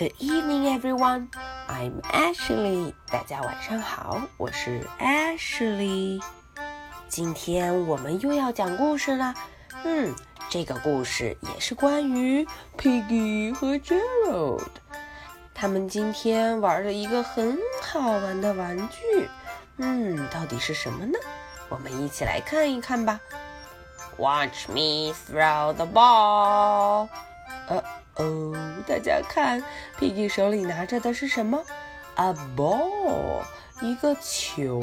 Good evening, everyone. I'm Ashley. 大家晚上好，我是 Ashley。今天我们又要讲故事了。嗯，这个故事也是关于 Piggy 和 Gerald。他们今天玩了一个很好玩的玩具。嗯，到底是什么呢？我们一起来看一看吧。Watch me throw the ball. 呃 哦，大家看，Piggy 手里拿着的是什么？A ball，一个球。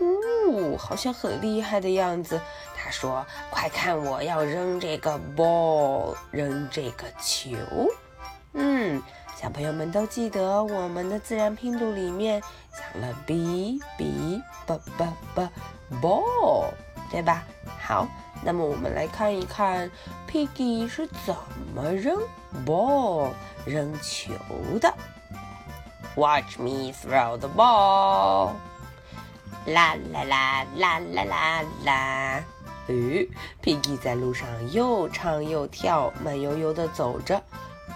呜，好像很厉害的样子。他说：“快看，我要扔这个 ball，扔这个球。”嗯，小朋友们都记得我们的自然拼读里面讲了 b b b b b ball，对吧？好。那么我们来看一看，Piggy 是怎么扔 ball 扔球的。Watch me throw the ball！啦啦啦啦啦啦啦！诶，Piggy 在路上又唱又跳，慢悠悠地走着。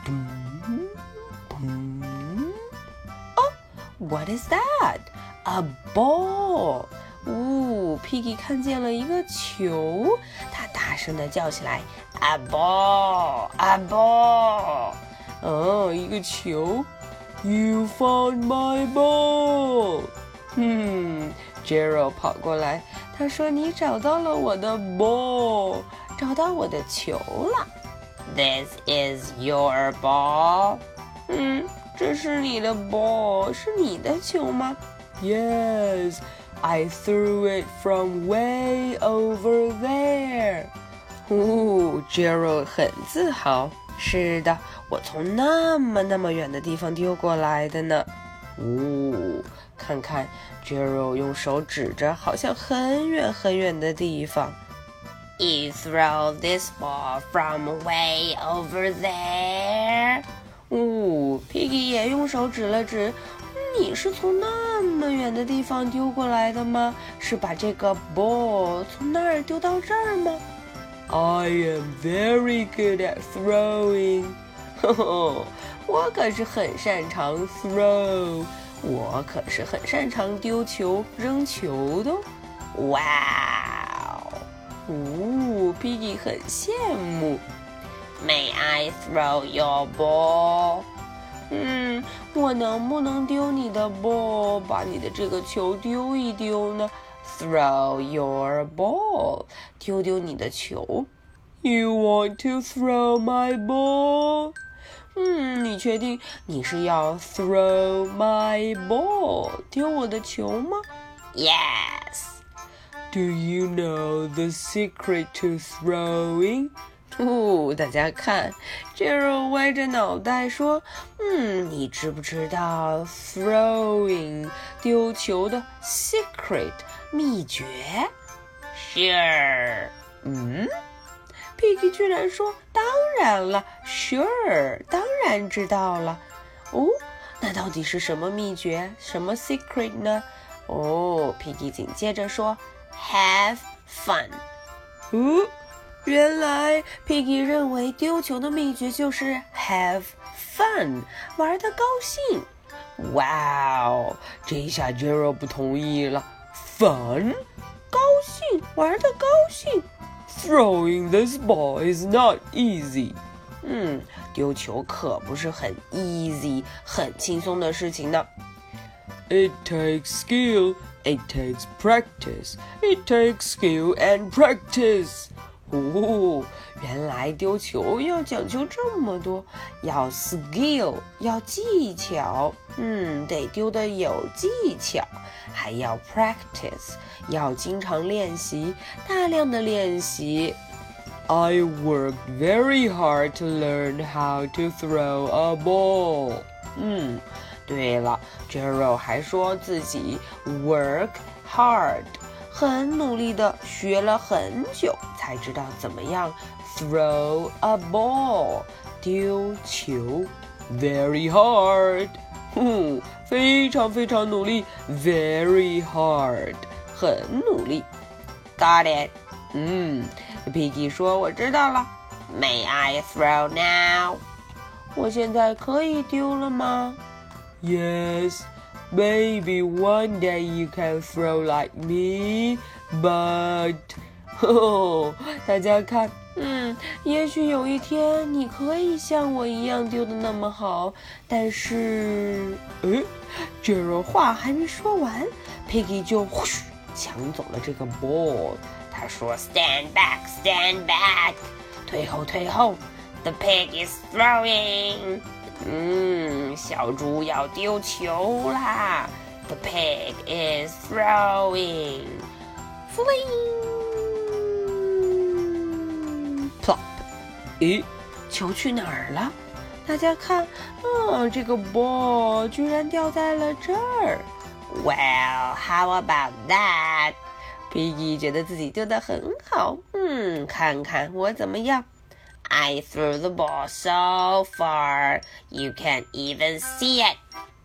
咚咚！哦，What is that？A ball！呜，Piggy 看见了一个球，他大声的叫起来：“A ball，a ball！” 哦，一个球！You found my ball！嗯，Gerald 跑过来，他说：“你找到了我的 ball，找到我的球了。”This is your ball。嗯，这是你的 ball，是你的球吗？Yes。I threw it from way over there。哦，Gerald 很自豪。是的，我从那么那么远的地方丢过来的呢。哦，看看，Gerald 用手指着，好像很远很远的地方。You throw this ball from way over there。哦，Piggy 也用手指了指。你是从那么远的地方丢过来的吗？是把这个 ball 从那儿丢到这儿吗？I am very good at throwing。呵呵，我可是很擅长 throw，我可是很擅长丢球、扔球的。哇哦，呜，Piggy 很羡慕。May I throw your ball？嗯，我能不能丢你的 ball，把你的这个球丢一丢呢？Throw your ball，丢丢你的球。You want to throw my ball？嗯，你确定你是要 throw my ball，丢我的球吗？Yes。Do you know the secret to throwing？哦，大家看，Gerald 歪着脑袋说：“嗯，你知不知道 throwing 丢球的 secret 秘诀？”Sure。嗯，Piggy 居然说：“当然了，Sure，当然知道了。”哦，那到底是什么秘诀？什么 secret 呢？哦，Piggy 紧接着说：“Have fun。”哦。原来，Piggy 认为丢球的秘诀就是 have fun，玩的高兴。哇哦，这一下 Gerald 不同意了。Fun，高兴，玩的高兴。Throwing this ball is not easy。嗯，丢球可不是很 easy，很轻松的事情呢。It takes skill. It takes practice. It takes skill and practice. 哦，原来丢球要讲究这么多，要 skill，要技巧，嗯，得丢的有技巧，还要 practice，要经常练习，大量的练习。I worked very hard to learn how to throw a ball。嗯，对了，Gerald 还说自己 work hard。很努力的学了很久，才知道怎么样 throw a ball 丢球，very hard，哼，非常非常努力，very hard，很努力，got it，嗯，Piggy 说我知道了，May I throw now？我现在可以丢了吗？Yes, maybe one day you can throw like me, but 哦，大家看，嗯，也许有一天你可以像我一样丢的那么好，但是，哎这人话还没说完，Piggy 就呼嘘抢走了这个 ball。他说：“Stand back, stand back，退后，退后。The pig is throwing。嗯，小猪要丢球啦。The pig is throwing。Fling。” Plop！咦，球去哪儿了？大家看，嗯，这个 ball 居然掉在了这儿。Well, how about that? Piggy 觉得自己丢的很好。嗯，看看我怎么样。I threw the ball so far you can't even see it。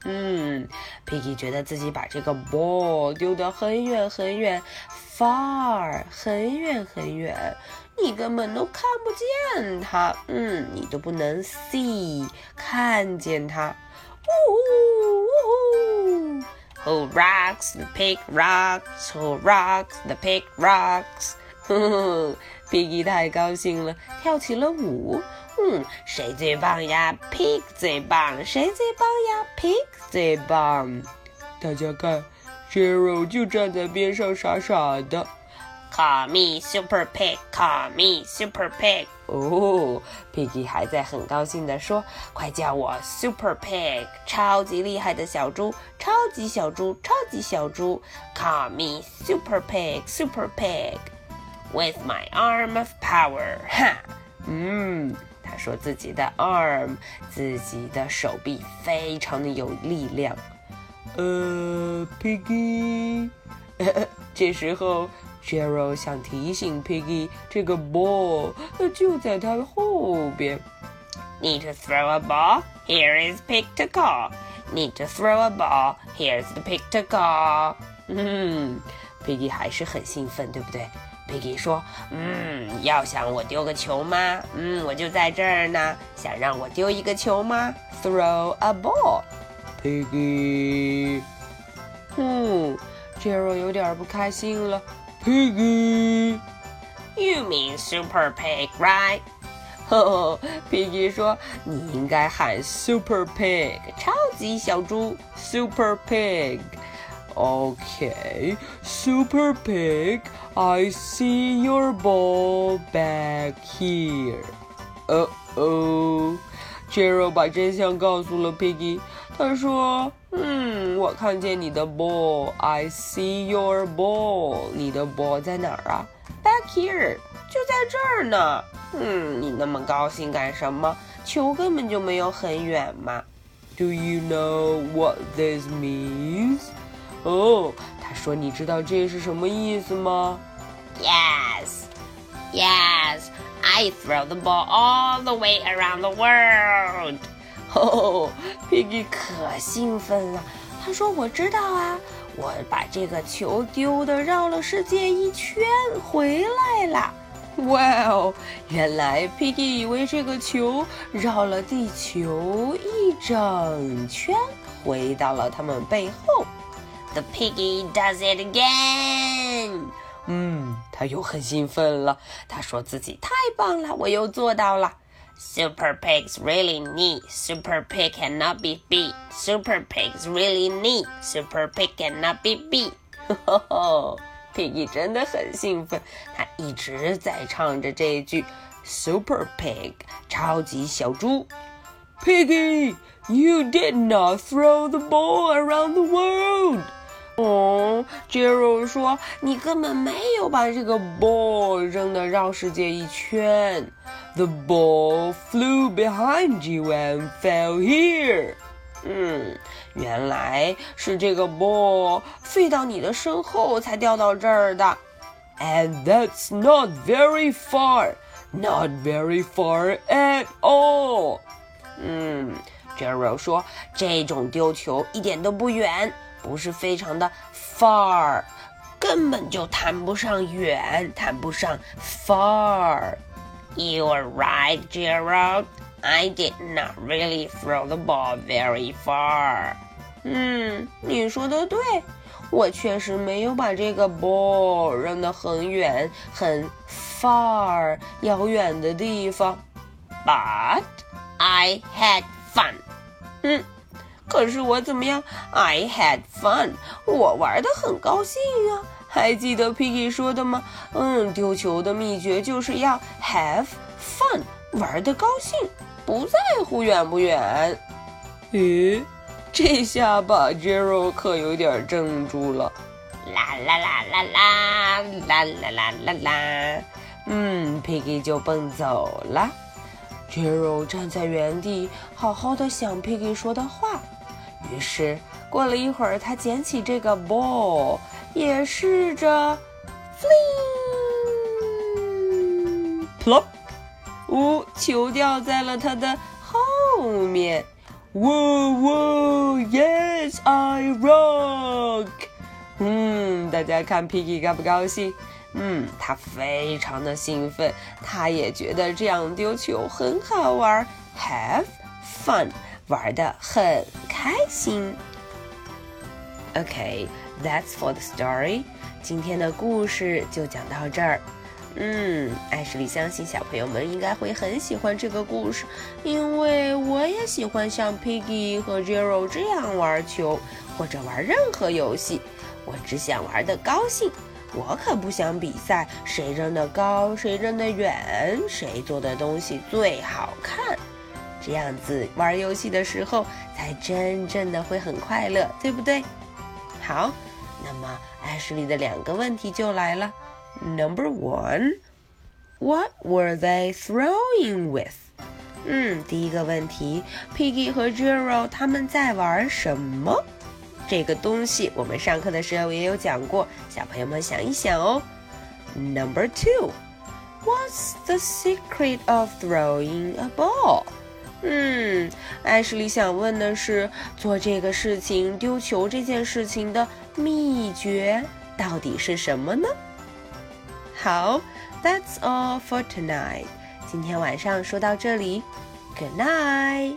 嗯，Piggy 觉得自己把这个 ball 丢得很远很远，far 很远很远。你根本都看不见它，嗯，你都不能 see 看见它。呜呜！Who rocks the pig rocks? Who rocks the pig rocks? 呵 Piggy 太高兴了，跳起了舞。嗯，谁最棒呀？Pig 最棒。谁最棒呀？Pig 最棒。大家看，Gerald 就站在边上傻傻的。Call me Super Pig, call me Super Pig。哦，Piggy 还在很高兴地说：“快叫我 Super Pig，超级厉害的小猪，超级小猪，超级小猪。Call me Super Pig, Super Pig, with my arm of power。”哈，嗯，他说自己的 arm，自己的手臂非常的有力量。呃，Piggy，这时候。Gerald 想提醒 Piggy，这个 ball 就在他后边。Need to throw a ball? Here is pig to call. Need to throw a ball? Here's the pig to call. 嗯，Piggy 还是很兴奋，对不对 ？Piggy 说：“嗯，要想我丢个球吗？嗯，我就在这儿呢。想让我丢一个球吗？Throw a ball, Piggy。”嗯，Gerald 有点不开心了。Piggy. You mean Super Pig, right? 呵呵，Piggy 说：“你应该喊 Super Pig，超级小猪，Super Pig。” Okay, Super Pig, I see your ball back here. Uh oh. Gerald 把真相告诉了 Piggy。他说：“嗯，我看见你的 ball. I see your ball. 你的 ball 在哪儿啊？Back here，就在这儿呢。嗯，你那么高兴干什么？球根本就没有很远嘛。Do you know what this means？ 哦，他说你知道这是什么意思吗？Yes, yes. I throw the ball all the way around the world. 哦，Piggy 可兴奋了。他说：“我知道啊，我把这个球丢的绕了世界一圈回来了。”哇哦，原来 Piggy 以为这个球绕了地球一整圈，回到了他们背后。The piggy does it again. 嗯，他又很兴奋了。他说自己太棒了，我又做到了。Super pigs really neat. Super pig cannot be beat. Super pigs really neat. Super pig cannot be beat. 呵呵，Piggy 真的很兴奋，他一直在唱着这一句 Super pig，超级小猪。Piggy, you did not throw the ball around the world. 哦，Gerald 说：“你根本没有把这个 ball 扔的绕世界一圈。The ball flew behind you and fell here。”嗯，原来是这个 ball 飞到你的身后才掉到这儿的。And that's not very far, not very far at all。嗯，Gerald 说：“这种丢球一点都不远。” 不是非常的 far，根本就谈不上远，谈不上 far。You are right, Gerald. I did not really throw the ball very far. 嗯，你说的对，我确实没有把这个 ball 扔得很远，很 far 遥远的地方。But I had fun. 嗯， 可是我怎么样？I had fun. 我玩的很高兴啊。还记得 Piggy 说的吗？嗯，丢球的秘诀就是要 have fun，玩的高兴，不在乎远不远。咦，这下把 Jero 可有点怔住了。啦啦啦啦啦啦啦啦啦啦，嗯，Piggy 就蹦走了。Jero 站在原地，好好的想 Piggy 说的话。于是过了一会儿，他捡起这个 ball。也试着，fling，plop，呜，球掉在了他的后面。Whoa whoa yes I rock。嗯，大家看 Piggy 高不高兴？嗯，他非常的兴奋，他也觉得这样丢球很好玩，have fun，玩的很开心。Okay。That's for the story。今天的故事就讲到这儿。嗯，艾什莉相信小朋友们应该会很喜欢这个故事，因为我也喜欢像 Piggy 和 Jero 这样玩球，或者玩任何游戏。我只想玩的高兴，我可不想比赛谁扔得高，谁扔得远，谁做的东西最好看。这样子玩游戏的时候才真正的会很快乐，对不对？好。那么，艾什莉的两个问题就来了。Number one, what were they throwing with？嗯，第一个问题，Piggy 和 Jero 他们在玩什么？这个东西我们上课的时候也有讲过，小朋友们想一想哦。Number two, what's the secret of throwing a ball？嗯，艾什莉想问的是，做这个事情丢球这件事情的秘诀到底是什么呢？好，That's all for tonight。今天晚上说到这里，Good night，bye。